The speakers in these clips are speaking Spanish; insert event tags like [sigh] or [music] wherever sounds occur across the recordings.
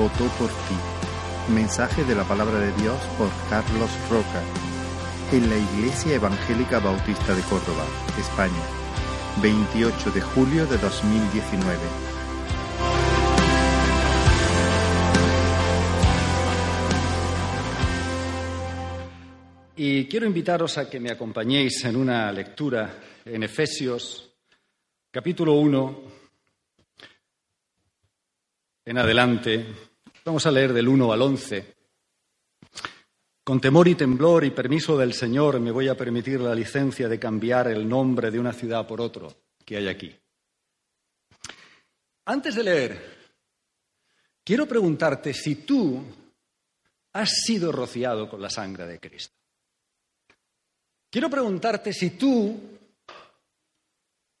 votó por ti. Mensaje de la palabra de Dios por Carlos Roca. En la Iglesia Evangélica Bautista de Córdoba, España. 28 de julio de 2019. Y quiero invitaros a que me acompañéis en una lectura en Efesios, capítulo 1, en adelante. Vamos a leer del 1 al 11. Con temor y temblor y permiso del Señor me voy a permitir la licencia de cambiar el nombre de una ciudad por otro que hay aquí. Antes de leer, quiero preguntarte si tú has sido rociado con la sangre de Cristo. Quiero preguntarte si tú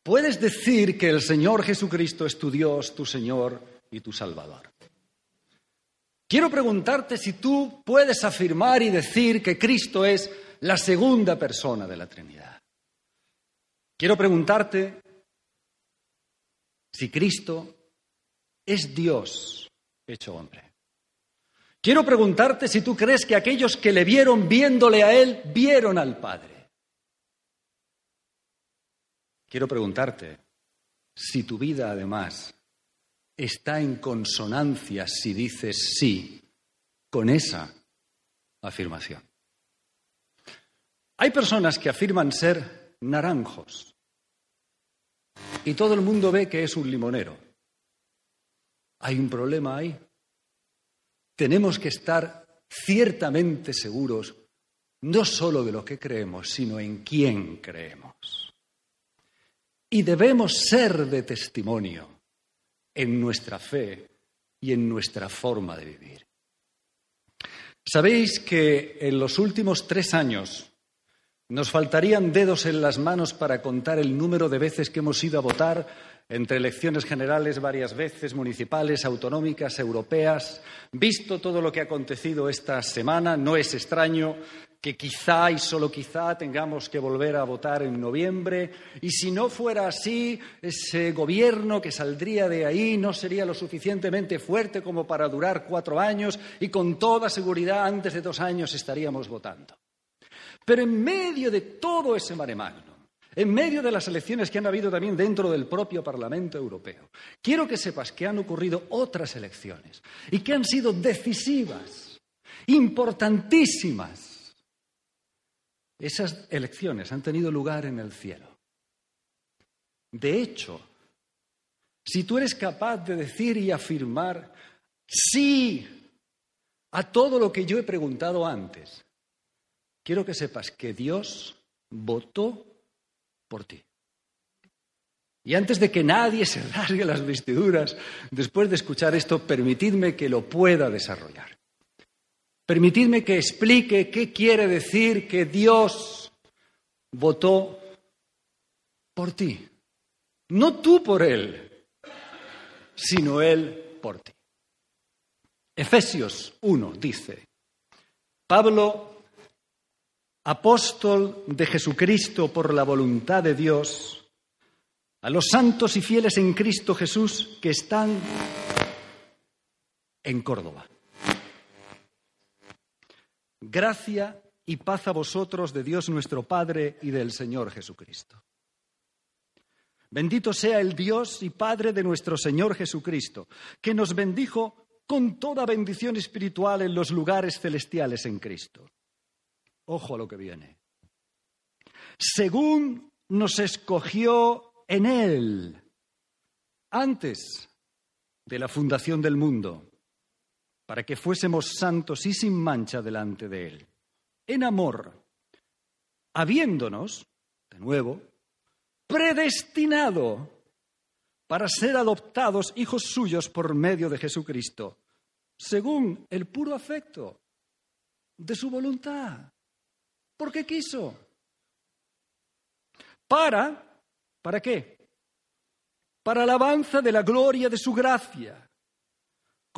puedes decir que el Señor Jesucristo es tu Dios, tu Señor y tu Salvador. Quiero preguntarte si tú puedes afirmar y decir que Cristo es la segunda persona de la Trinidad. Quiero preguntarte si Cristo es Dios hecho hombre. Quiero preguntarte si tú crees que aquellos que le vieron viéndole a Él, vieron al Padre. Quiero preguntarte si tu vida además está en consonancia si dices sí con esa afirmación. Hay personas que afirman ser naranjos y todo el mundo ve que es un limonero. Hay un problema ahí. Tenemos que estar ciertamente seguros no solo de lo que creemos, sino en quién creemos. Y debemos ser de testimonio en nuestra fe y en nuestra forma de vivir. Sabéis que en los últimos tres años nos faltarían dedos en las manos para contar el número de veces que hemos ido a votar entre elecciones generales varias veces, municipales, autonómicas, europeas. Visto todo lo que ha acontecido esta semana, no es extraño que quizá y solo quizá tengamos que volver a votar en noviembre y si no fuera así, ese gobierno que saldría de ahí no sería lo suficientemente fuerte como para durar cuatro años y con toda seguridad antes de dos años estaríamos votando. Pero en medio de todo ese mare en medio de las elecciones que han habido también dentro del propio Parlamento Europeo, quiero que sepas que han ocurrido otras elecciones y que han sido decisivas, importantísimas esas elecciones han tenido lugar en el cielo. De hecho, si tú eres capaz de decir y afirmar sí a todo lo que yo he preguntado antes, quiero que sepas que Dios votó por ti. Y antes de que nadie se [laughs] rasgue las vestiduras, después de escuchar esto, permitidme que lo pueda desarrollar. Permitidme que explique qué quiere decir que Dios votó por ti. No tú por Él, sino Él por ti. Efesios 1 dice, Pablo, apóstol de Jesucristo por la voluntad de Dios, a los santos y fieles en Cristo Jesús que están en Córdoba. Gracia y paz a vosotros de Dios nuestro Padre y del Señor Jesucristo. Bendito sea el Dios y Padre de nuestro Señor Jesucristo, que nos bendijo con toda bendición espiritual en los lugares celestiales en Cristo. Ojo a lo que viene. Según nos escogió en Él, antes de la fundación del mundo para que fuésemos santos y sin mancha delante de Él. En amor, habiéndonos, de nuevo, predestinado para ser adoptados hijos suyos por medio de Jesucristo, según el puro afecto de su voluntad, porque quiso. Para, ¿para qué? Para alabanza de la gloria de su gracia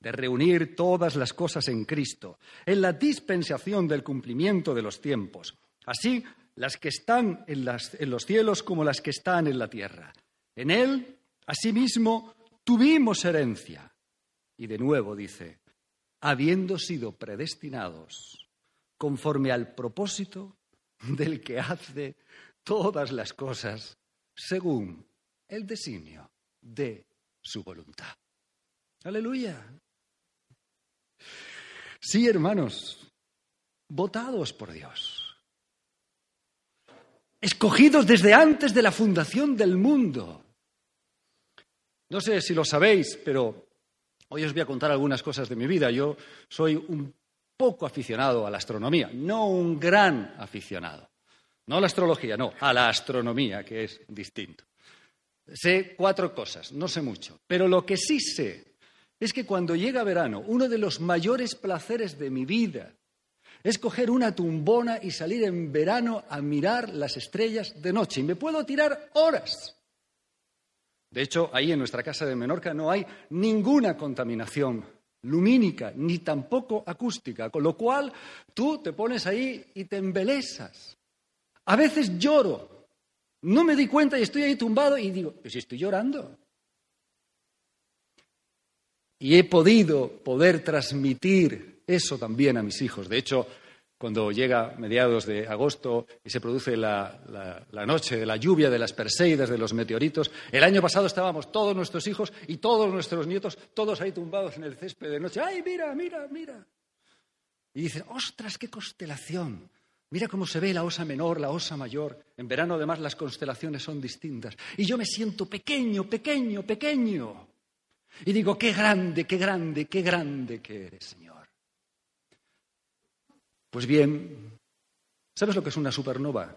de reunir todas las cosas en Cristo, en la dispensación del cumplimiento de los tiempos, así las que están en, los cielos como las que están en la tierra. En Él, asimismo, tuvimos herencia. Y de nuevo dice, habiendo sido predestinados conforme al propósito del que hace todas las cosas según el designio de su voluntad. Aleluya. Sí, hermanos, votados por Dios, escogidos desde antes de la fundación del mundo. No sé si lo sabéis, pero hoy os voy a contar algunas cosas de mi vida. Yo soy un poco aficionado a la astronomía, no un gran aficionado. No a la astrología, no, a la astronomía, que es distinto. Sé cuatro cosas, no sé mucho, pero lo que sí sé es que cuando llega verano, uno de los mayores placeres de mi vida es coger una tumbona y salir en verano a mirar las estrellas de noche. Y me puedo tirar horas. De hecho, ahí en nuestra casa de Menorca no hay ninguna contaminación lumínica, ni tampoco acústica, con lo cual tú te pones ahí y te embelesas. A veces lloro. No me di cuenta y estoy ahí tumbado y digo, pues estoy llorando y he podido poder transmitir eso también a mis hijos. De hecho, cuando llega mediados de agosto y se produce la, noche de la lluvia, de las Perseidas, de los meteoritos, el año pasado estábamos todos nuestros hijos y todos nuestros nietos, todos ahí tumbados en el césped de noche. ¡Ay, mira, mira, mira! Y dicen, ¡ostras, qué constelación! Mira cómo se ve la osa menor, la osa mayor. En verano, además, las constelaciones son distintas. Y yo me siento pequeño, pequeño, pequeño. Y digo, qué grande, qué grande, qué grande que eres, Señor. Pues bien, ¿sabes lo que es una supernova?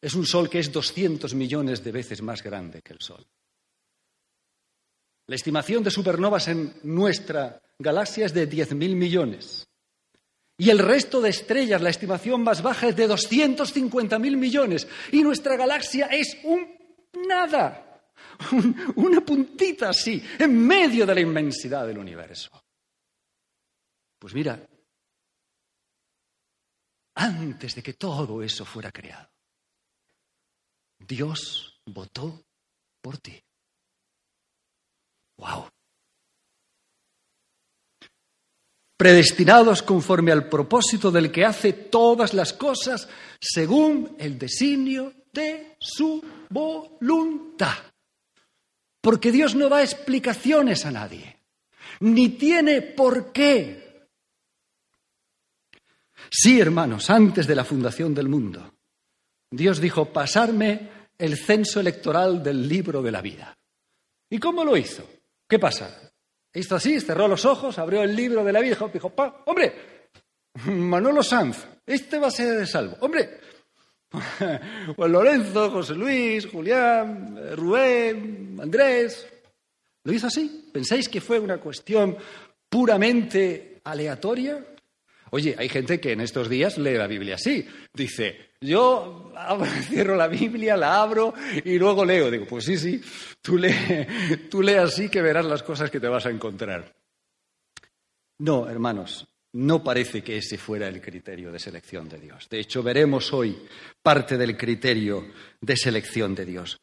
Es un sol que es 200 millones de veces más grande que el sol. La estimación de supernovas en nuestra galaxia es de 10.000 millones. Y el resto de estrellas, la estimación más baja es de 250.000 millones. Y nuestra galaxia es un nada [laughs] una puntita así, en medio de la inmensidad del universo. Pues mira, antes de que todo eso fuera creado, Dios votó por ti. ¡Wow! Predestinados conforme al propósito del que hace todas las cosas según el designio de su voluntad. Porque Dios no da explicaciones a nadie, ni tiene por qué. Sí, hermanos, antes de la fundación del mundo, Dios dijo, pasarme el censo electoral del libro de la vida. ¿Y cómo lo hizo? ¿Qué pasa? Hizo así, cerró los ojos, abrió el libro de la vida y dijo, hombre, Manolo Sanz, este va a ser de salvo. Hombre, Juan Lorenzo, José Luis, Julián, Rubén, Andrés. ¿Lo hizo así? ¿Pensáis que fue una cuestión puramente aleatoria? Oye, hay gente que en estos días lee la Biblia así. Dice, yo [laughs] cierro la Biblia, la abro y luego leo. Digo, pues sí, sí, tú lee así que verás las cosas que te vas a encontrar. No, hermanos, no parece que ese fuera el criterio de selección de Dios. De hecho, veremos hoy parte del criterio de selección de Dios.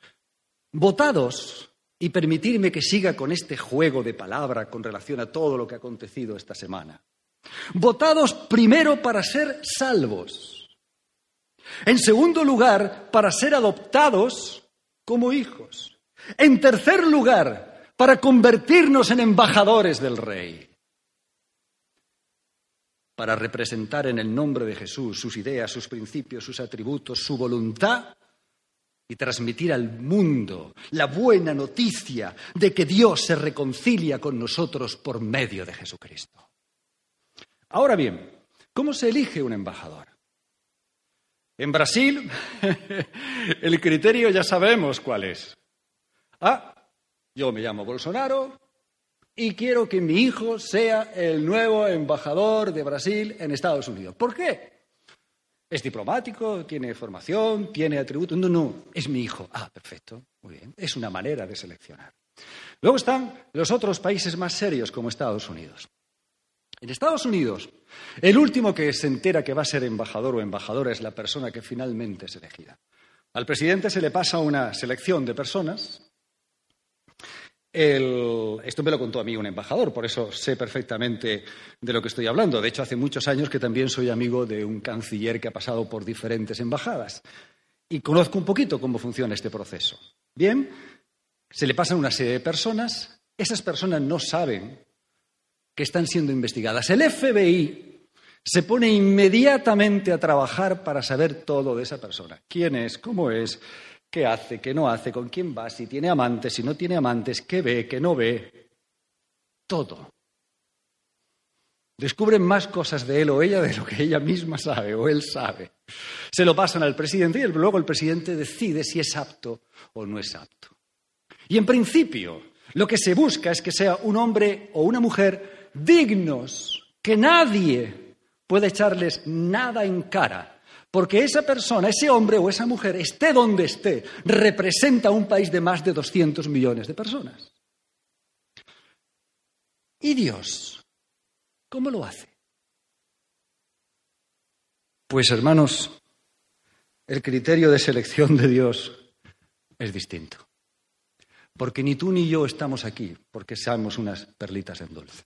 Votados, y permitirme que siga con este juego de palabra con relación a todo lo que ha acontecido esta semana. Votados primero para ser salvos. En segundo lugar, para ser adoptados como hijos. En tercer lugar, para convertirnos en embajadores del Rey para representar en el nombre de Jesús sus ideas, sus principios, sus atributos, su voluntad y transmitir al mundo la buena noticia de que Dios se reconcilia con nosotros por medio de Jesucristo. Ahora bien, ¿cómo se elige un embajador? En Brasil, [laughs] el criterio ya sabemos cuál es. Ah, yo me llamo Bolsonaro y quiero que mi hijo sea el nuevo embajador de Brasil en Estados Unidos. ¿Por qué? Es diplomático, tiene formación, tiene atributos. No, no, es mi hijo. Ah, perfecto, muy bien. Es una manera de seleccionar. Luego están los otros países más serios, como Estados Unidos. En Estados Unidos, el último que se entera que va a ser embajador o embajadora es la persona que finalmente es elegida. Al presidente se le pasa una selección de personas. Esto me lo contó a mí un embajador, por eso sé perfectamente de lo que estoy hablando. De hecho, hace muchos años que también soy amigo de un canciller que ha pasado por diferentes embajadas y conozco un poquito cómo funciona este proceso. Bien, se le pasan una serie de personas, esas personas no saben que están siendo investigadas. El FBI se pone inmediatamente a trabajar para saber todo de esa persona. ¿Quién es? ¿Cómo es? ¿Qué hace? ¿Qué no hace? ¿Con quién va? Si tiene amantes, si no tiene amantes, ¿qué ve? ¿Qué no ve? Todo. Descubren más cosas de él o ella de lo que ella misma sabe o él sabe. Se lo pasan al presidente y luego el presidente decide si es apto o no es apto. Y en principio, lo que se busca es que sea un hombre o una mujer dignos, que nadie puede echarles nada en cara, porque esa persona, ese hombre o esa mujer, esté donde esté, representa un país de más de 200 millones de personas. ¿Y Dios? ¿Cómo lo hace? Pues hermanos, el criterio de selección de Dios es distinto. Porque ni tú ni yo estamos aquí porque seamos unas perlitas en dulce.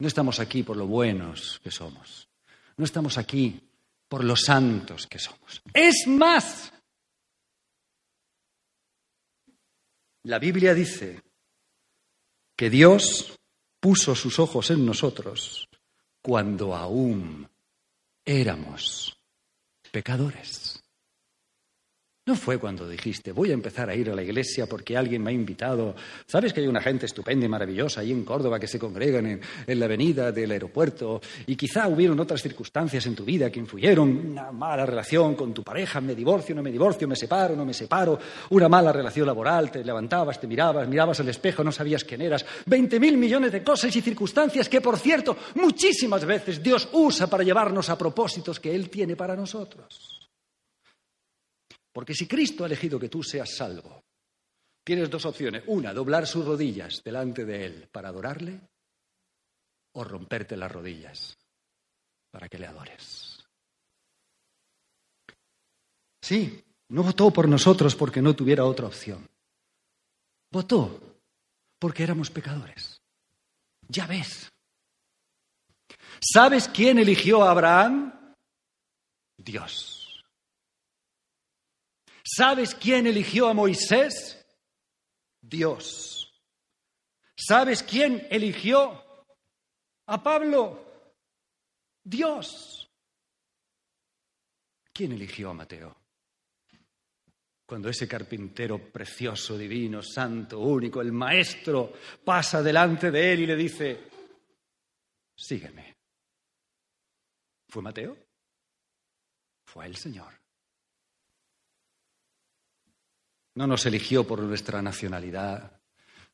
No estamos aquí por lo buenos que somos. No estamos aquí por los santos que somos. Es más, la Biblia dice que Dios puso sus ojos en nosotros cuando aún éramos pecadores. No fue cuando dijiste, voy a empezar a ir a la iglesia porque alguien me ha invitado. ¿Sabes que hay una gente estupenda y maravillosa ahí en Córdoba que se congregan en, la avenida del aeropuerto? Y quizá hubieron otras circunstancias en tu vida que influyeron, una mala relación con tu pareja, me divorcio, no me divorcio, me separo, no me separo, una mala relación laboral, te levantabas, te mirabas, mirabas al espejo, no sabías quién eras. Veinte mil millones de cosas y circunstancias que, por cierto, muchísimas veces Dios usa para llevarnos a propósitos que Él tiene para nosotros. Porque si Cristo ha elegido que tú seas salvo, tienes dos opciones. Una, doblar sus rodillas delante de Él para adorarle, o romperte las rodillas para que le adores. Sí, no votó por nosotros porque no tuviera otra opción. Votó porque éramos pecadores. Ya ves. ¿Sabes quién eligió a Abraham? Dios. ¿Sabes quién eligió a Moisés? Dios. ¿Sabes quién eligió a Pablo? Dios. ¿Quién eligió a Mateo? Cuando ese carpintero precioso, divino, santo, único, el maestro, pasa delante de él y le dice, sígueme. ¿Fue Mateo? Fue el Señor. No nos eligió por nuestra nacionalidad,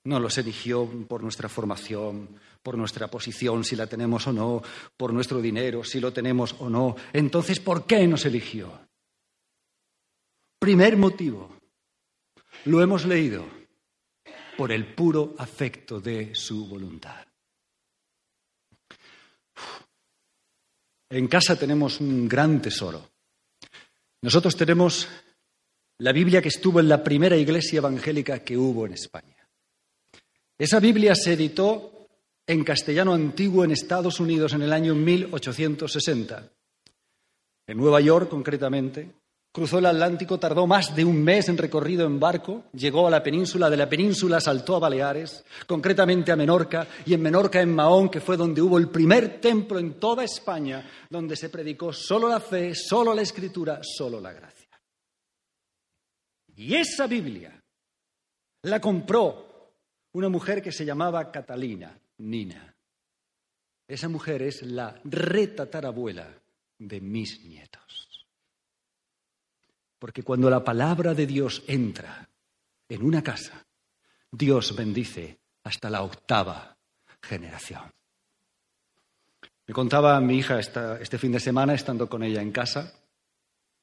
no los eligió por nuestra formación, por nuestra posición, si la tenemos o no, por nuestro dinero, si lo tenemos o no. Entonces, ¿por qué nos eligió? Primer motivo, lo hemos leído, por el puro afecto de su voluntad. En casa tenemos un gran tesoro. Nosotros tenemos la Biblia que estuvo en la primera iglesia evangélica que hubo en España. Esa Biblia se editó en castellano antiguo en Estados Unidos en el año 1860. En Nueva York, concretamente, cruzó el Atlántico, tardó más de un mes en recorrido en barco, llegó a la península, de la península saltó a Baleares, concretamente a Menorca, y en Menorca, en Mahón, que fue donde hubo el primer templo en toda España, donde se predicó solo la fe, solo la escritura, solo la gracia. Y esa Biblia la compró una mujer que se llamaba Catalina Nina. Esa mujer es la retatarabuela de mis nietos. Porque cuando la palabra de Dios entra en una casa, Dios bendice hasta la octava generación. Me contaba mi hija este fin de semana, estando con ella en casa,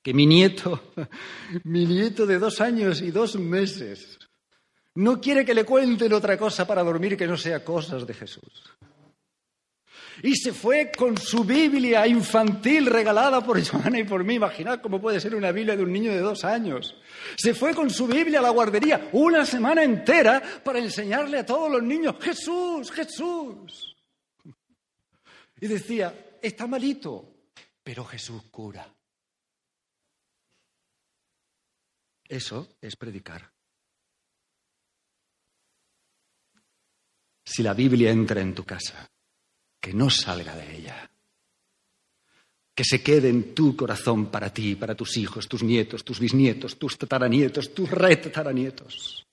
que mi nieto, [laughs] mi nieto de dos años y dos meses, no quiere que le cuenten otra cosa para dormir que no sea cosas de Jesús. Y se fue con su Biblia infantil regalada por Joana y por mí. Imaginad cómo puede ser una Biblia de un niño de dos años. Se fue con su Biblia a la guardería una semana entera para enseñarle a todos los niños, Jesús, Jesús. Y decía, está malito, pero Jesús cura. Eso es predicar. Si la Biblia entra en tu casa, que no salga de ella. Que se quede en tu corazón para ti, para tus hijos, tus nietos, tus bisnietos, tus tataranietos, tus retataranietos.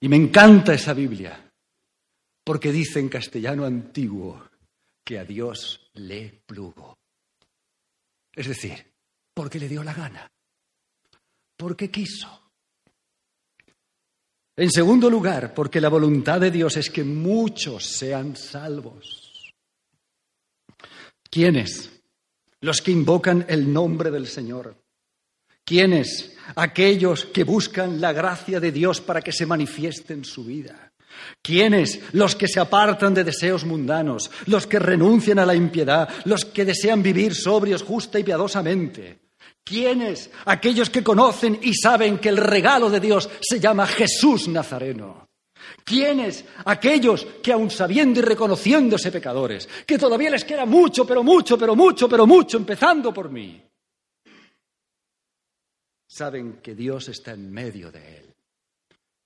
Y me encanta esa Biblia, porque dice en castellano antiguo que a Dios le plugo. Es decir, porque le dio la gana, porque quiso. En segundo lugar, porque la voluntad de Dios es que muchos sean salvos. ¿Quiénes? Los que invocan el nombre del Señor. ¿Quiénes? Aquellos que buscan la gracia de Dios para que se manifieste en su vida. ¿Quiénes? Los que se apartan de deseos mundanos, los que renuncian a la impiedad, los que desean vivir sobrios justa y piadosamente. ¿Quiénes? Aquellos que conocen y saben que el regalo de Dios se llama Jesús Nazareno. ¿Quiénes? Aquellos que aun sabiendo y reconociéndose pecadores, que todavía les queda mucho, pero mucho, pero mucho, pero mucho, empezando por mí, saben que Dios está en medio de él,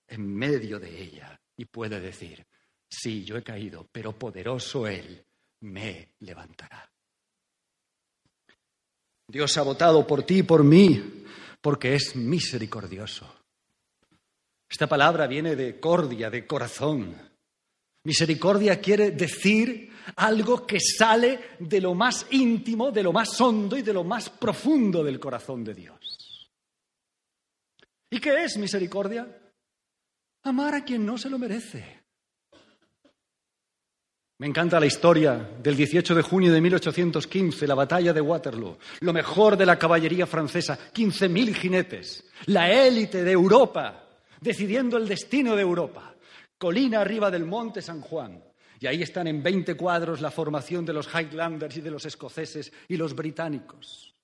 en medio de ella, y puede decir, sí, yo he caído, pero poderoso Él me levantará. Dios ha votado por ti y por mí porque es misericordioso. Esta palabra viene de cordia, de corazón. Misericordia quiere decir algo que sale de lo más íntimo, de lo más hondo y de lo más profundo del corazón de Dios. ¿Y qué es misericordia? Amar a quien no se lo merece. Me encanta la historia del 18 de junio de 1815, la batalla de Waterloo, lo mejor de la caballería francesa, 15.000 jinetes, la élite de Europa, decidiendo el destino de Europa, colina arriba del monte San Juan. Y ahí están en 20 cuadros la formación de los Highlanders y de los escoceses y los británicos.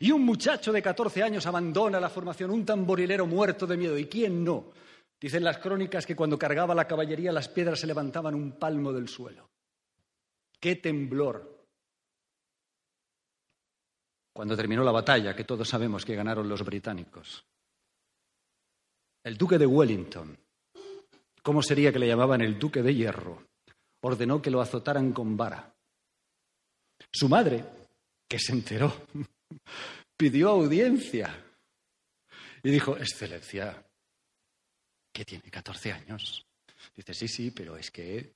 Y un muchacho de 14 años abandona la formación, un tamborilero muerto de miedo. ¿Y quién no? Dicen las crónicas que cuando cargaba la caballería las piedras se levantaban un palmo del suelo. ¡Qué temblor! Cuando terminó la batalla, que todos sabemos que ganaron los británicos, el duque de Wellington, ¿cómo sería que le llamaban el duque de hierro? Ordenó que lo azotaran con vara. Su madre, que se enteró, [laughs] pidió audiencia y dijo, Excelencia, que tiene 14 años. Dice, sí, sí, pero es que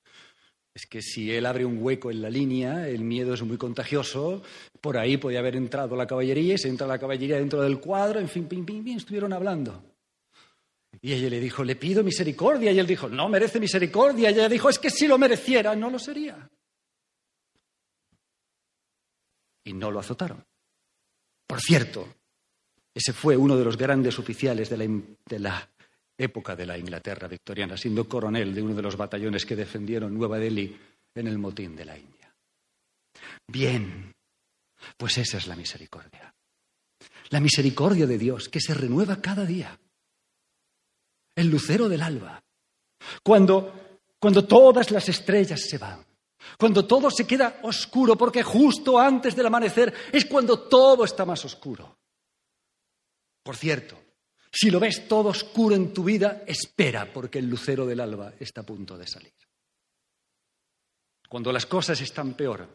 es que si él abre un hueco en la línea, el miedo es muy contagioso, por ahí podía haber entrado la caballería y se entra la caballería dentro del cuadro, en fin, pim, pim, pim, estuvieron hablando. Y ella le dijo, le pido misericordia. Y él dijo, no merece misericordia. Y ella dijo, es que si lo mereciera, no lo sería. Y no lo azotaron. Por cierto, ese fue uno de los grandes oficiales de la, de la época de la Inglaterra victoriana, siendo coronel de uno de los batallones que defendieron Nueva Delhi en el motín de la India. Bien, pues esa es la misericordia. La misericordia de Dios que se renueva cada día. El lucero del alba. Cuando, cuando todas las estrellas se van. Cuando todo se queda oscuro, porque justo antes del amanecer es cuando todo está más oscuro. Por cierto, si lo ves todo oscuro en tu vida, espera, porque el lucero del alba está a punto de salir. Cuando las cosas están peor,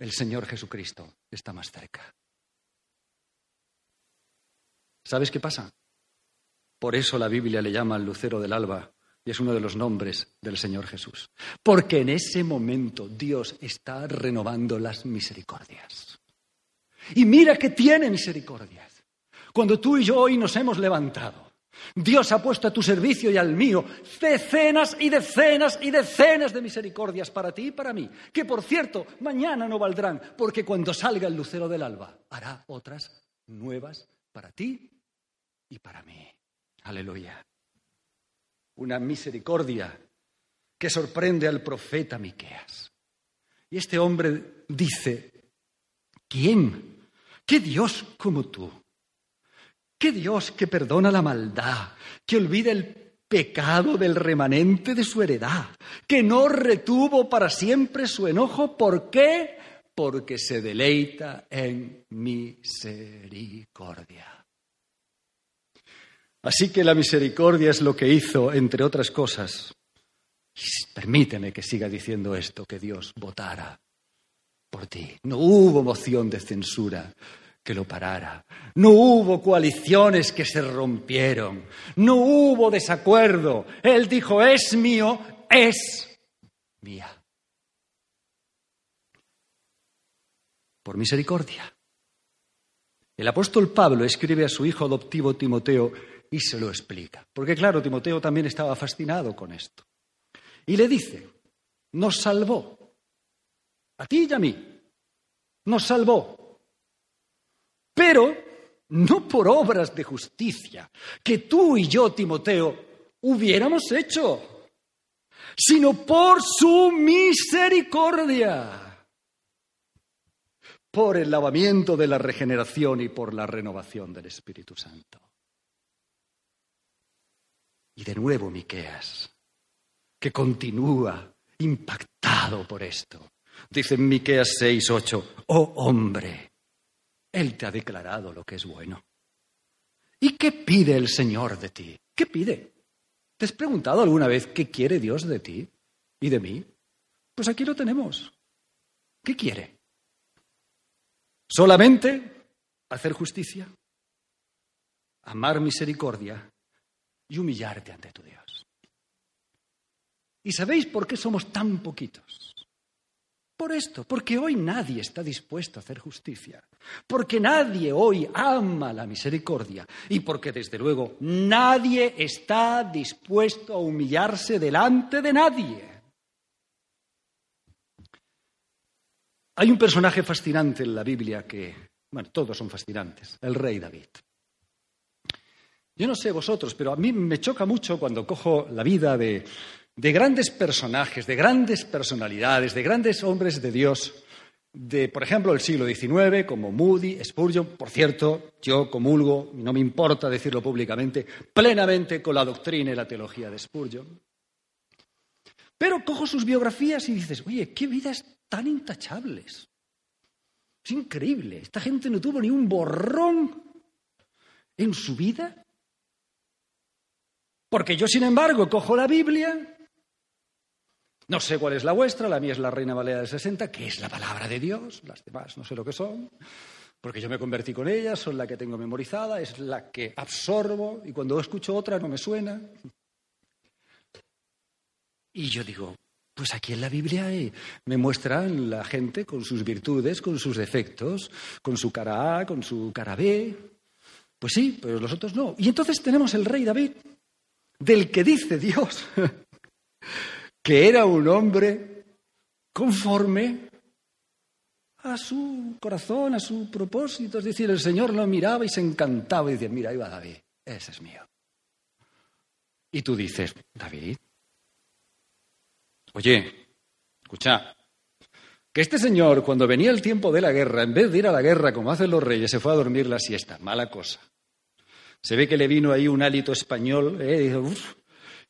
el Señor Jesucristo está más cerca. ¿Sabes qué pasa? Por eso la Biblia le llama al lucero del alba y es uno de los nombres del Señor Jesús. Porque en ese momento Dios está renovando las misericordias. Y mira que tiene misericordia. Cuando tú y yo hoy nos hemos levantado, Dios ha puesto a tu servicio y al mío decenas y decenas y decenas de misericordias para ti y para mí, que por cierto, mañana no valdrán, porque cuando salga el lucero del alba, hará otras nuevas para ti y para mí. Aleluya. Una misericordia que sorprende al profeta Miqueas. Y este hombre dice, ¿quién? ¿Qué Dios como tú? ¿Qué Dios que perdona la maldad, que olvida el pecado del remanente de su heredad, que no retuvo para siempre su enojo? ¿Por qué? Porque se deleita en misericordia. Así que la misericordia es lo que hizo, entre otras cosas. Permíteme que siga diciendo esto, que Dios votara por ti. No hubo moción de censura que lo parara. No hubo coaliciones que se rompieron. No hubo desacuerdo. Él dijo, es mío, es mía. Por misericordia. El apóstol Pablo escribe a su hijo adoptivo Timoteo y se lo explica. Porque claro, Timoteo también estaba fascinado con esto. Y le dice, nos salvó, a ti y a mí, nos salvó, pero no por obras de justicia que tú y yo, Timoteo, hubiéramos hecho, sino por su misericordia por el lavamiento de la regeneración y por la renovación del Espíritu Santo. Y de nuevo Miqueas, que continúa impactado por esto. Dice en Miqueas 6, 8, oh hombre, Él te ha declarado lo que es bueno. ¿Y qué pide el Señor de ti? ¿Qué pide? ¿Te has preguntado alguna vez qué quiere Dios de ti y de mí? Pues aquí lo tenemos. ¿Qué quiere? ¿Solamente hacer justicia? ¿Amar misericordia? y humillarte ante tu Dios. ¿Y sabéis por qué somos tan poquitos? Por esto, porque hoy nadie está dispuesto a hacer justicia, porque nadie hoy ama la misericordia y porque desde luego nadie está dispuesto a humillarse delante de nadie. Hay un personaje fascinante en la Biblia que, bueno, todos son fascinantes, el rey David. Yo no sé vosotros, pero a mí me choca mucho cuando cojo la vida de, grandes personajes, de grandes personalidades, de grandes hombres de Dios, de, por ejemplo, el siglo XIX, como Moody, Spurgeon. Por cierto, yo comulgo, y no me importa decirlo públicamente, plenamente con la doctrina y la teología de Spurgeon. Pero cojo sus biografías y dices, oye, qué vidas tan intachables. Es increíble. Esta gente no tuvo ni un borrón en su vida porque yo, sin embargo, cojo la Biblia, no sé cuál es la vuestra, la mía es la Reina Valera del 60, que es la palabra de Dios, las demás no sé lo que son, porque yo me convertí con ellas, son la que tengo memorizada, es la que absorbo y cuando escucho otra no me suena. Y yo digo, pues aquí en la Biblia eh, me muestran la gente con sus virtudes, con sus defectos, con su cara A, con su cara B. Pues sí, pero los otros no. Y entonces tenemos el rey David, del que dice Dios [laughs] que era un hombre conforme a su corazón, a su propósito. Es decir, el Señor lo miraba y se encantaba y decía, mira, ahí va David, ese es mío. Y tú dices, David, oye, escucha, que este señor, cuando venía el tiempo de la guerra, en vez de ir a la guerra como hacen los reyes, se fue a dormir la siesta. Mala cosa. Se ve que le vino ahí un hálito español ¿eh?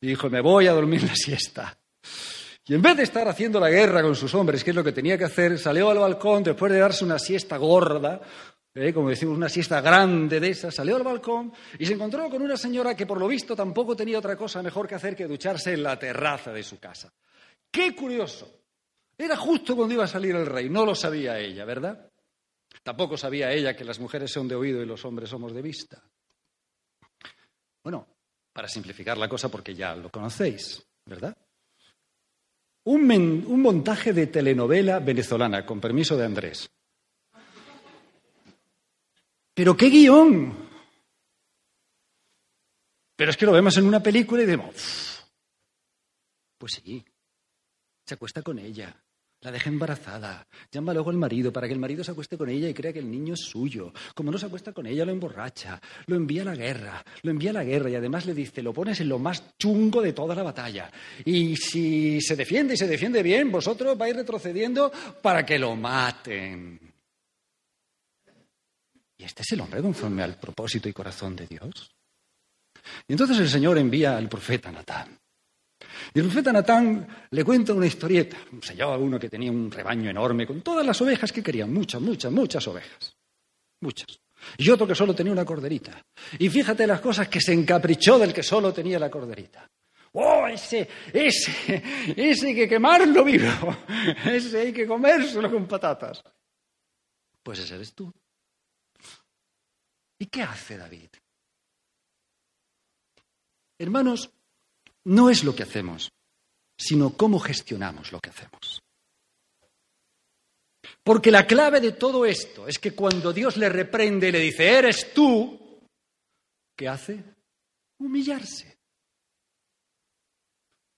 y, dijo, me voy a dormir la siesta. Y en vez de estar haciendo la guerra con sus hombres, que es lo que tenía que hacer, salió al balcón después de darse una siesta gorda, ¿eh? como decimos, una siesta grande de esa, salió al balcón y se encontró con una señora que por lo visto tampoco tenía otra cosa mejor que hacer que ducharse en la terraza de su casa. ¡Qué curioso! Era justo cuando iba a salir el rey, no lo sabía ella, ¿verdad? Tampoco sabía ella que las mujeres son de oído y los hombres somos de vista. Bueno, para simplificar la cosa, porque ya lo conocéis, ¿verdad? Un, montaje de telenovela venezolana, con permiso de Andrés. Pero qué guion. Pero es que lo vemos en una película y decimos, pues sí, se acuesta con ella, la deja embarazada, llama luego al marido para que el marido se acueste con ella y crea que el niño es suyo. Como no se acuesta con ella, lo emborracha, lo envía a la guerra, lo envía a la guerra y además le dice, lo pones en lo más chungo de toda la batalla. Y si se defiende y se defiende bien, vosotros vais retrocediendo para que lo maten. Y este es el hombre conforme al propósito y corazón de Dios. Y entonces el Señor envía al profeta Natán. Y el profeta Natán le cuenta una historieta. Se llevaba uno que tenía un rebaño enorme con todas las ovejas que querían, muchas, muchas, muchas ovejas. Muchas. Y otro que solo tenía una corderita. Y fíjate las cosas que se encaprichó del que solo tenía la corderita. ¡Oh, ese, ese, ese hay que quemarlo vivo! [laughs] Ese hay que comérselo con patatas. Pues ese eres tú. ¿Y qué hace David? Hermanos, no es lo que hacemos, sino cómo gestionamos lo que hacemos. Porque la clave de todo esto es que cuando Dios le reprende y le dice, eres tú, ¿qué hace? Humillarse.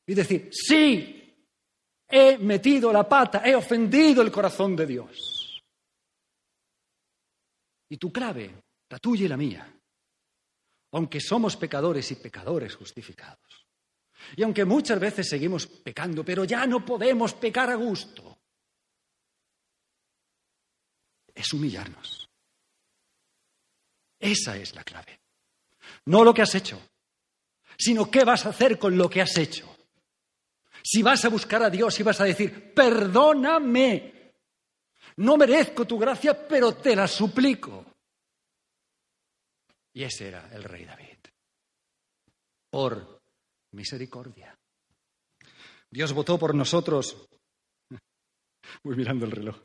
Y decir, sí, he metido la pata, he ofendido el corazón de Dios. Y tu clave, la tuya y la mía, aunque somos pecadores y pecadores justificados, y aunque muchas veces seguimos pecando, pero ya no podemos pecar a gusto, es humillarnos. Esa es la clave. No lo que has hecho, sino qué vas a hacer con lo que has hecho. Si vas a buscar a Dios y vas a decir, perdóname, no merezco tu gracia, pero te la suplico. Y ese era el rey David. Por misericordia. Dios votó por nosotros. Voy mirando el reloj.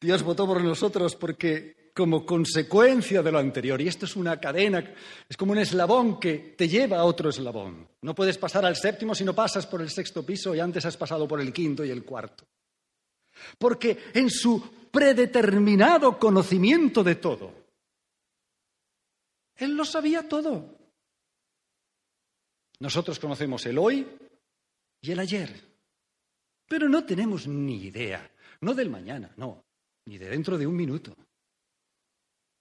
Dios votó por nosotros porque como consecuencia de lo anterior, y esto es una cadena, es como un eslabón que te lleva a otro eslabón. No puedes pasar al séptimo si no pasas por el sexto piso y antes has pasado por el quinto y el cuarto. Porque en su predeterminado conocimiento de todo, Él lo sabía todo. Nosotros conocemos el hoy y el ayer, pero no tenemos ni idea, no del mañana, no, ni de dentro de un minuto.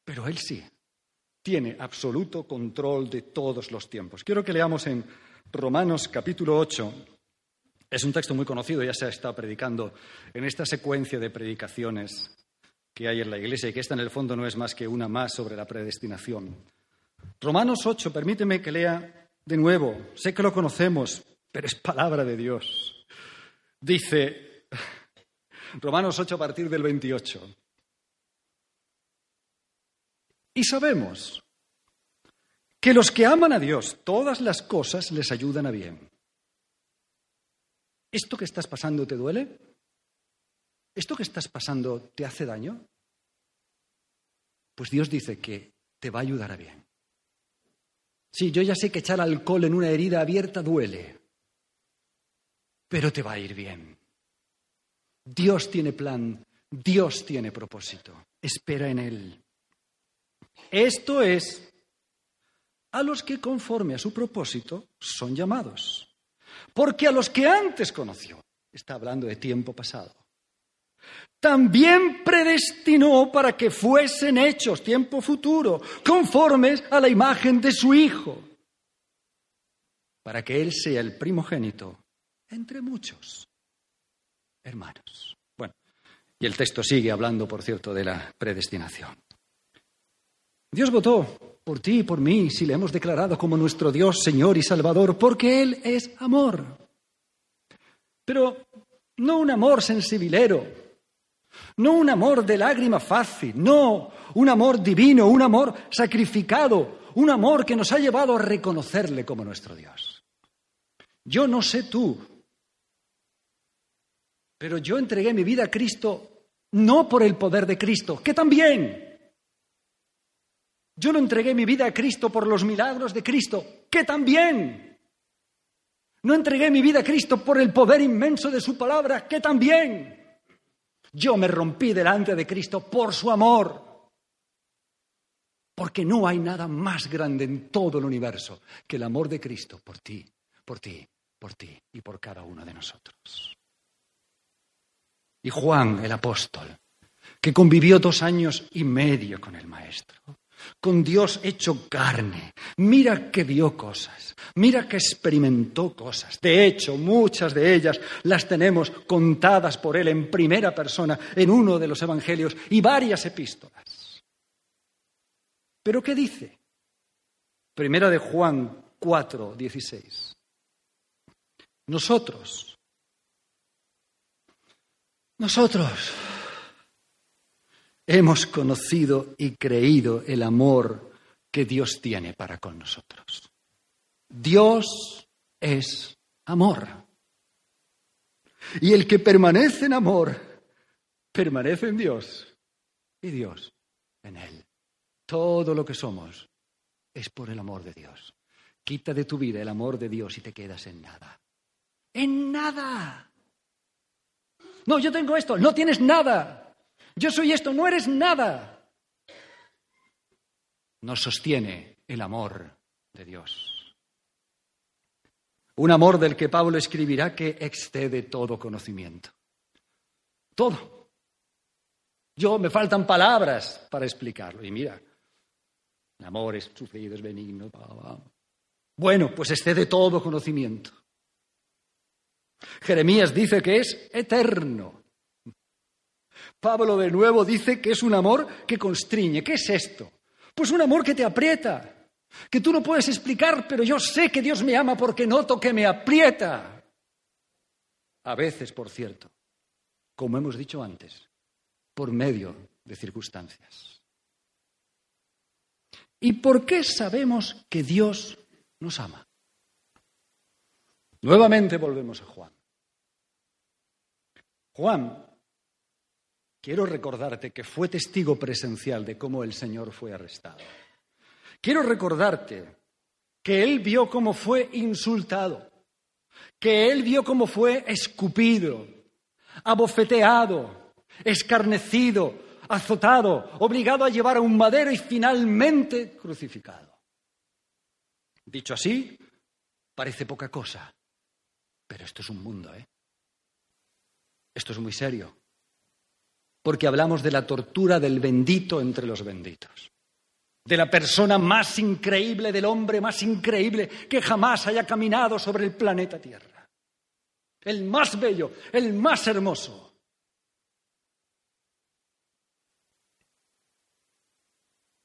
Pero Él sí, tiene absoluto control de todos los tiempos. Quiero que leamos en Romanos capítulo 8. Es un texto muy conocido, ya se ha estado predicando en esta secuencia de predicaciones que hay en la Iglesia y que esta en el fondo no es más que una más sobre la predestinación. Romanos 8, permíteme que lea de nuevo, sé que lo conocemos, pero es palabra de Dios. Dice Romanos 8 a partir del 28. Y sabemos que los que aman a Dios, todas las cosas les ayudan a bien. ¿Esto que estás pasando te duele? ¿Esto que estás pasando te hace daño? Pues Dios dice que te va a ayudar a bien. Sí, yo ya sé que echar alcohol en una herida abierta duele, pero te va a ir bien. Dios tiene plan, Dios tiene propósito. Espera en Él. Esto es a los que conforme a su propósito son llamados. Porque a los que antes conoció, está hablando de tiempo pasado, también predestinó para que fuesen hechos, tiempo futuro, conformes a la imagen de su Hijo, para que Él sea el primogénito entre muchos hermanos. Bueno, y el texto sigue hablando, por cierto, de la predestinación. Dios votó por ti y por mí si le hemos declarado como nuestro Dios, Señor y Salvador, porque Él es amor. Pero no un amor sensibilero, no un amor de lágrima fácil, no, un amor divino, un amor sacrificado, un amor que nos ha llevado a reconocerle como nuestro Dios. Yo no sé tú, pero yo entregué mi vida a Cristo no por el poder de Cristo, que también. Yo no entregué mi vida a Cristo por los milagros de Cristo, que también. No entregué mi vida a Cristo por el poder inmenso de su palabra, que también. Yo me rompí delante de Cristo por su amor. Porque no hay nada más grande en todo el universo que el amor de Cristo por ti, por ti, por ti y por cada uno de nosotros. Y Juan, el apóstol, que convivió dos años y medio con el Maestro, con Dios hecho carne. Mira que vio cosas, mira que experimentó cosas. De hecho, muchas de ellas las tenemos contadas por él en primera persona en uno de los evangelios y varias epístolas. ¿Pero qué dice? Primera de Juan 4, 16. Nosotros, nosotros hemos conocido y creído el amor que Dios tiene para con nosotros. Dios es amor. Y el que permanece en amor, permanece en Dios y Dios en él. Todo lo que somos es por el amor de Dios. Quita de tu vida el amor de Dios y te quedas en nada. En nada. No, yo tengo esto, no tienes nada. Yo soy esto, no eres nada. Nos sostiene el amor de Dios. Un amor del que Pablo escribirá que excede todo conocimiento. Todo. Yo me faltan palabras para explicarlo. Y mira, el amor es sufrido, es benigno. Bueno, pues excede todo conocimiento. Jeremías dice que es eterno. Pablo de nuevo dice que es un amor que constriñe. ¿Qué es esto? Pues un amor que te aprieta, que tú no puedes explicar, pero yo sé que Dios me ama porque noto que me aprieta. A veces, por cierto, como hemos dicho antes, por medio de circunstancias. ¿Y por qué sabemos que Dios nos ama? Nuevamente volvemos a Juan. Juan quiero recordarte que fue testigo presencial de cómo el Señor fue arrestado. Quiero recordarte que Él vio cómo fue insultado, que Él vio cómo fue escupido, abofeteado, escarnecido, azotado, obligado a llevar a un madero y finalmente crucificado. Dicho así, parece poca cosa, pero esto es un mundo, ¿eh? Esto es muy serio porque hablamos de la tortura del bendito entre los benditos, de la persona más increíble, del hombre más increíble que jamás haya caminado sobre el planeta Tierra, el más bello, el más hermoso.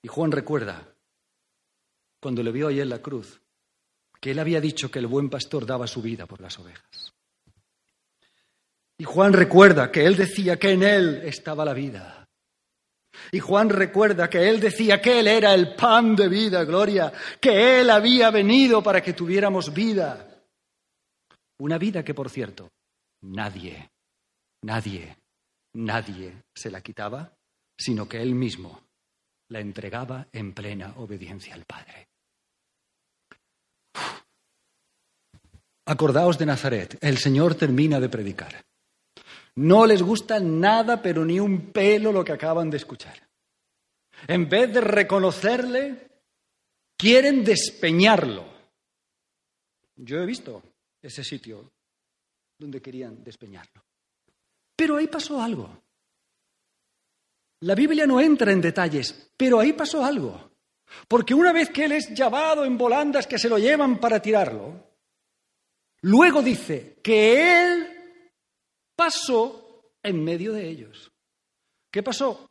Y Juan recuerda, cuando le vio ahí en la cruz, que él había dicho que el buen pastor daba su vida por las ovejas. Y Juan recuerda que él decía que en él estaba la vida. Y Juan recuerda que él decía que él era el pan de vida, gloria, que él había venido para que tuviéramos vida. Una vida que, por cierto, nadie, nadie, nadie se la quitaba, sino que él mismo la entregaba en plena obediencia al Padre. Acordaos de Nazaret, el Señor termina de predicar. No les gusta nada, pero ni un pelo lo que acaban de escuchar. En vez de reconocerle, quieren despeñarlo. Yo he visto ese sitio donde querían despeñarlo. Pero ahí pasó algo. La Biblia no entra en detalles, pero ahí pasó algo. Porque una vez que él es llevado en volandas que se lo llevan para tirarlo, luego dice que él pasó en medio de ellos. ¿Qué pasó?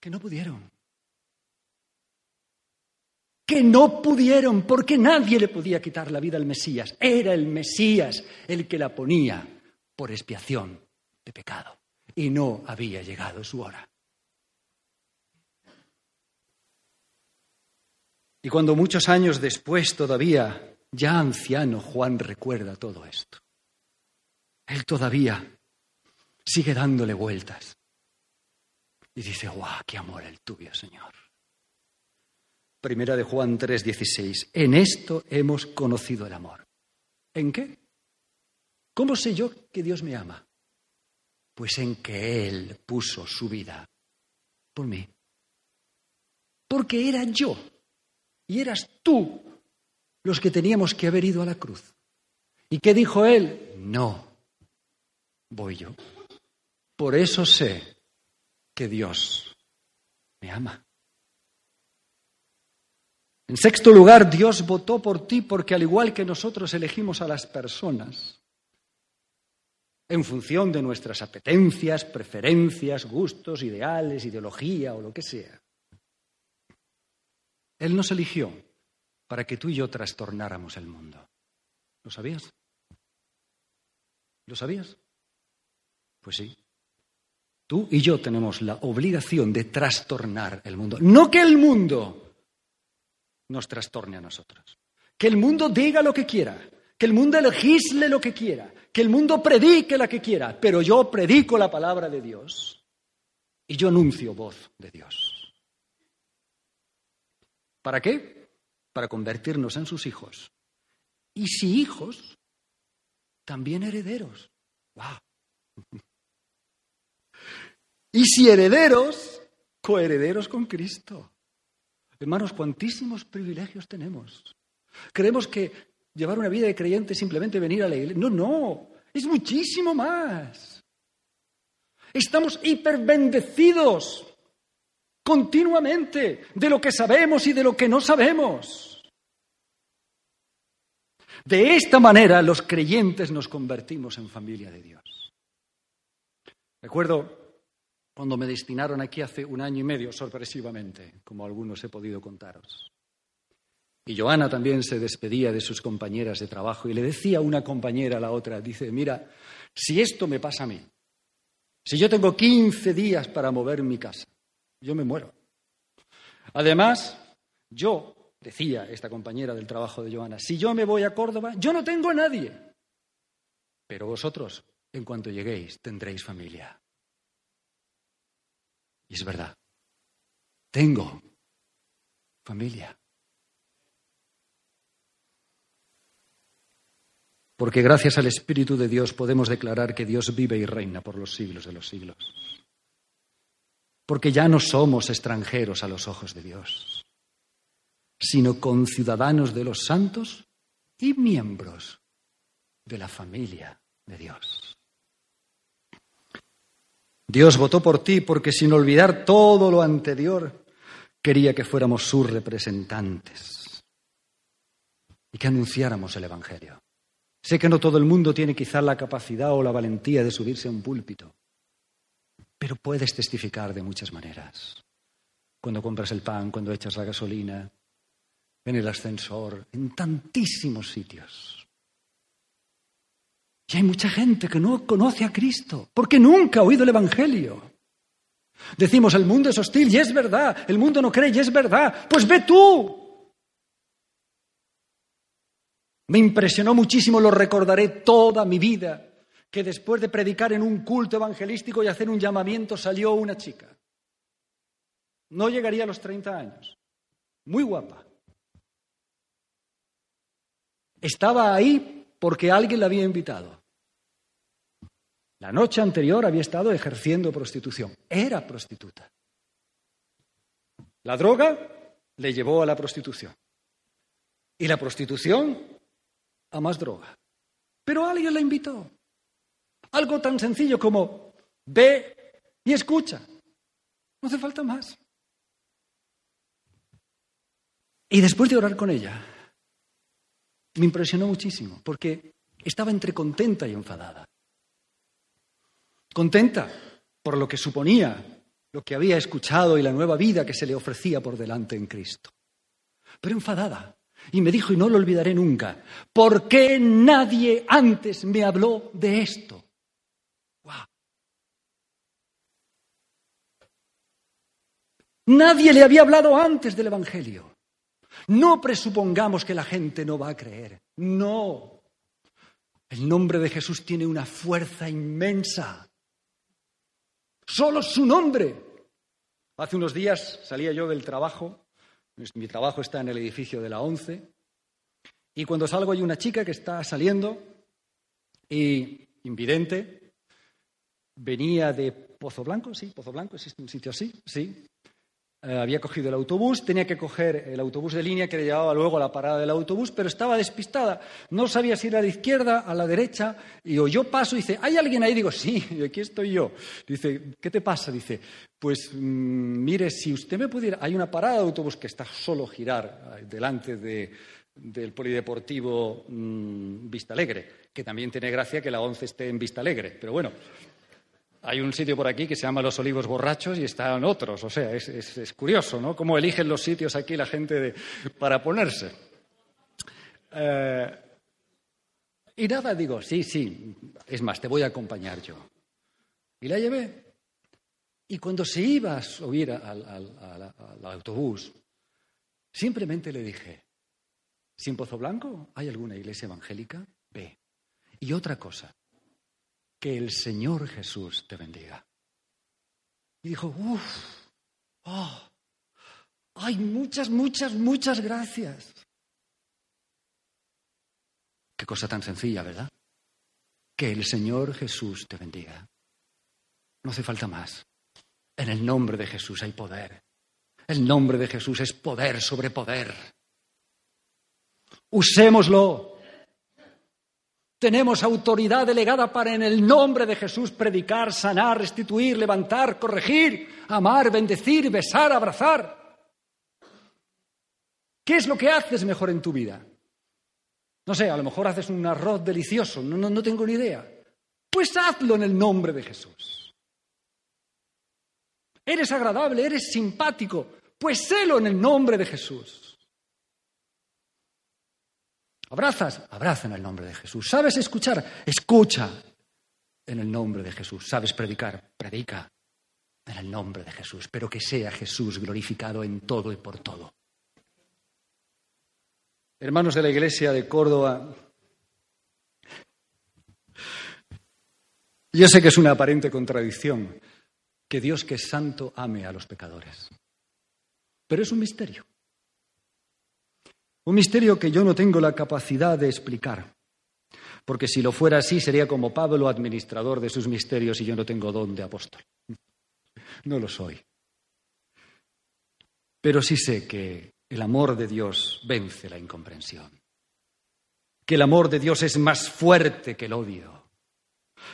Que no pudieron. Que no pudieron, porque nadie le podía quitar la vida al Mesías. Era el Mesías el que la ponía por expiación de pecado. Y no había llegado su hora. Y cuando muchos años después todavía, ya anciano, Juan recuerda todo esto. Él todavía sigue dándole vueltas. Y dice, guau, qué amor el tuyo, Señor. Primera de Juan 3:16. En esto hemos conocido el amor. ¿En qué? ¿Cómo sé yo que Dios me ama? Pues en que Él puso su vida por mí. porque era yo y eras tú los que teníamos que haber ido a la cruz. ¿Y qué dijo él? No, voy yo. Por eso sé que Dios me ama. En sexto lugar, Dios votó por ti porque al igual que nosotros elegimos a las personas, en función de nuestras apetencias, preferencias, gustos, ideales, ideología o lo que sea, Él nos eligió para que tú y yo trastornáramos el mundo. ¿Lo sabías? ¿Lo sabías? Pues sí. Tú y yo tenemos la obligación de trastornar el mundo. No que el mundo nos trastorne a nosotros. Que el mundo diga lo que quiera, que el mundo legisle lo que quiera, que el mundo predique la que quiera, pero yo predico la palabra de Dios y yo anuncio voz de Dios. ¿Para qué? Para convertirnos en sus hijos. Y si hijos, también herederos. ¡Wow! Y si herederos, coherederos con Cristo. Hermanos, cuantísimos privilegios tenemos. Creemos que llevar una vida de creyente es simplemente venir a la iglesia. No, no, es muchísimo más. Estamos hiperbendecidos continuamente de lo que sabemos y de lo que no sabemos. De esta manera los creyentes nos convertimos en familia de Dios. Recuerdo cuando me destinaron aquí hace un año y medio, sorpresivamente, como algunos he podido contaros. Y Joana también se despedía de sus compañeras de trabajo y le decía una compañera a la otra, dice, mira, si esto me pasa a mí, si yo tengo 15 días para mover mi casa, yo me muero. Además, yo, decía esta compañera del trabajo de Joana, si yo me voy a Córdoba, yo no tengo a nadie. Pero vosotros, en cuanto lleguéis, tendréis familia. Y es verdad, tengo familia. Porque gracias al Espíritu de Dios podemos declarar que Dios vive y reina por los siglos de los siglos. Porque ya no somos extranjeros a los ojos de Dios, sino conciudadanos de los santos y miembros de la familia de Dios. Dios votó por ti porque sin olvidar todo lo anterior, quería que fuéramos sus representantes y que anunciáramos el Evangelio. Sé que no todo el mundo tiene quizá la capacidad o la valentía de subirse a un púlpito, pero puedes testificar de muchas maneras. Cuando compras el pan, cuando echas la gasolina, en el ascensor, en tantísimos sitios. Y hay mucha gente que no conoce a Cristo porque nunca ha oído el Evangelio. Decimos, el mundo es hostil y es verdad, el mundo no cree y es verdad. Pues ve tú. Me impresionó muchísimo, lo recordaré toda mi vida, que después de predicar en un culto evangelístico y hacer un llamamiento salió una chica. No llegaría a los 30 años. Muy guapa. Estaba ahí porque alguien la había invitado. La noche anterior había estado ejerciendo prostitución. Era prostituta. La droga le llevó a la prostitución. Y la prostitución a más droga. Pero alguien la invitó. Algo tan sencillo como ve y escucha. No hace falta más. Y después de orar con ella, me impresionó muchísimo, porque estaba entre contenta y enfadada contenta por lo que suponía, lo que había escuchado y la nueva vida que se le ofrecía por delante en Cristo. Pero enfadada. Y me dijo, y no lo olvidaré nunca, ¿por qué nadie antes me habló de esto? Nadie le había hablado antes del Evangelio. No presupongamos que la gente no va a creer. No. El nombre de Jesús tiene una fuerza inmensa. Solo su nombre. Hace unos días salía yo del trabajo, mi trabajo está en el edificio de la ONCE, y cuando salgo hay una chica que está saliendo y invidente, venía de Pozo Blanco, sí, Pozo Blanco, existe un sitio así, sí, eh, había cogido el autobús, tenía que coger el autobús de línea que le llevaba luego a la parada del autobús, pero estaba despistada. No sabía si ir a la izquierda, a la derecha, y yo paso y dice, ¿hay alguien ahí? Digo, sí, aquí estoy yo. Dice, ¿qué te pasa? Dice, pues mm, mire, si usted me pudiera... Hay una parada de autobús que está solo girar eh, delante del polideportivo mm, Vista Alegre, que también tiene gracia que la ONCE esté en Vista Alegre, pero bueno, hay un sitio por aquí que se llama Los Olivos Borrachos y están otros. O sea, es, curioso, ¿no? Cómo eligen los sitios aquí la gente para ponerse. Eh, y nada, digo, sí, sí, es más, te voy a acompañar yo. Y la llevé. Y cuando se iba a subir al, al autobús, simplemente le dije, ¿si en Pozo Blanco hay alguna iglesia evangélica? Ve. Y otra cosa, que el Señor Jesús te bendiga. Y dijo, uff, oh, ay, muchas, muchas, muchas gracias. Qué cosa tan sencilla, ¿verdad? Que el Señor Jesús te bendiga. No hace falta más. En el nombre de Jesús hay poder. El nombre de Jesús es poder sobre poder. Usémoslo. Tenemos autoridad delegada para en el nombre de Jesús predicar, sanar, restituir, levantar, corregir, amar, bendecir, besar, abrazar. ¿Qué es lo que haces mejor en tu vida? No sé, a lo mejor haces un arroz delicioso, no, no, tengo ni idea. Pues hazlo en el nombre de Jesús. Eres agradable, eres simpático, pues sélo en el nombre de Jesús. ¿Abrazas? Abraza en el nombre de Jesús. ¿Sabes escuchar? Escucha en el nombre de Jesús. ¿Sabes predicar? Predica en el nombre de Jesús. Pero que sea Jesús glorificado en todo y por todo. Hermanos de la Iglesia de Córdoba, yo sé que es una aparente contradicción que Dios que es santo ame a los pecadores. Pero es un misterio. Un misterio que yo no tengo la capacidad de explicar, porque si lo fuera así sería como Pablo, administrador de sus misterios, y yo no tengo don de apóstol. No lo soy. Pero sí sé que el amor de Dios vence la incomprensión, que el amor de Dios es más fuerte que el odio,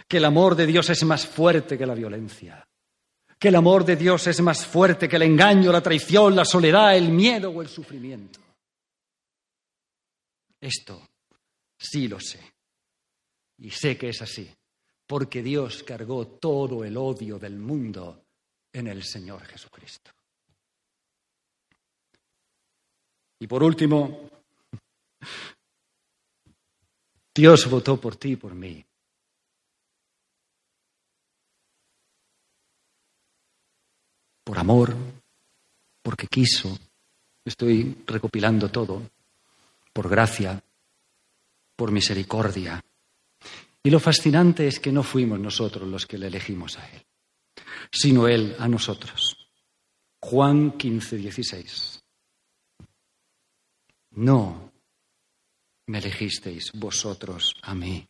que el amor de Dios es más fuerte que la violencia, que el amor de Dios es más fuerte que el engaño, la traición, la soledad, el miedo o el sufrimiento. Esto sí lo sé. Y sé que es así, porque Dios cargó todo el odio del mundo en el Señor Jesucristo. Y por último, [laughs] Dios votó por ti y por mí. Por amor, porque quiso. Estoy recopilando todo por gracia, por misericordia. Y lo fascinante es que no fuimos nosotros los que le elegimos a Él, sino Él a nosotros. Juan 15, 16. No me elegisteis vosotros a mí.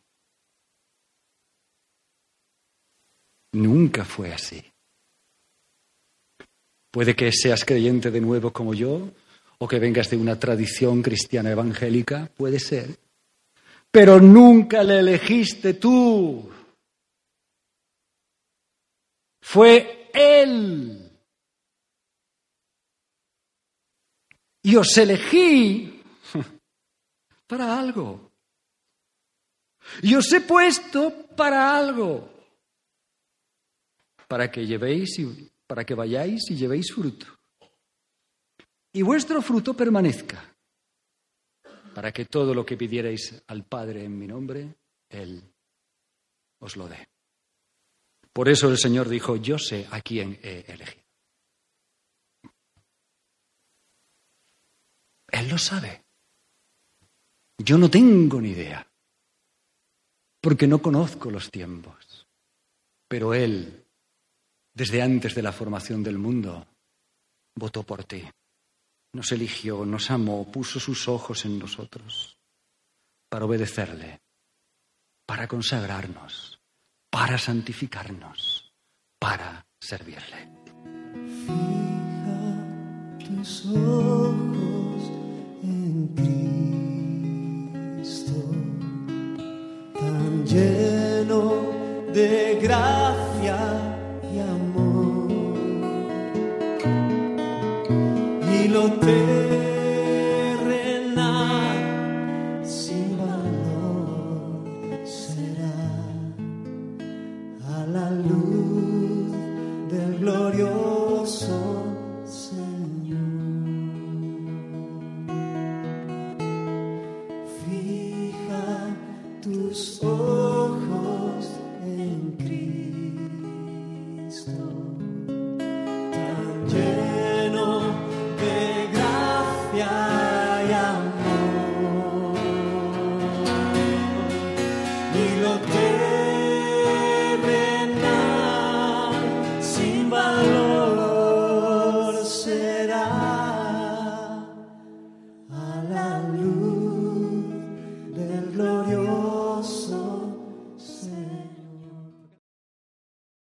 Nunca fue así. Puede que seas creyente de nuevo como yo, o que vengas de una tradición cristiana evangélica, puede ser. Pero nunca le elegiste tú. Fue Él. Y os elegí [laughs] para algo. Y os he puesto para algo. Para que llevéis y para que vayáis y llevéis fruto y vuestro fruto permanezca, para que todo lo que pidierais al Padre en mi nombre, Él os lo dé. Por eso el Señor dijo, yo sé a quién he elegido. Él lo sabe. Yo no tengo ni idea, porque no conozco los tiempos. Pero Él, desde antes de la formación del mundo, votó por ti nos eligió, nos amó, puso sus ojos en nosotros para obedecerle, para consagrarnos, para santificarnos, para servirle. tus ojos en Cristo, tan lleno de gracia te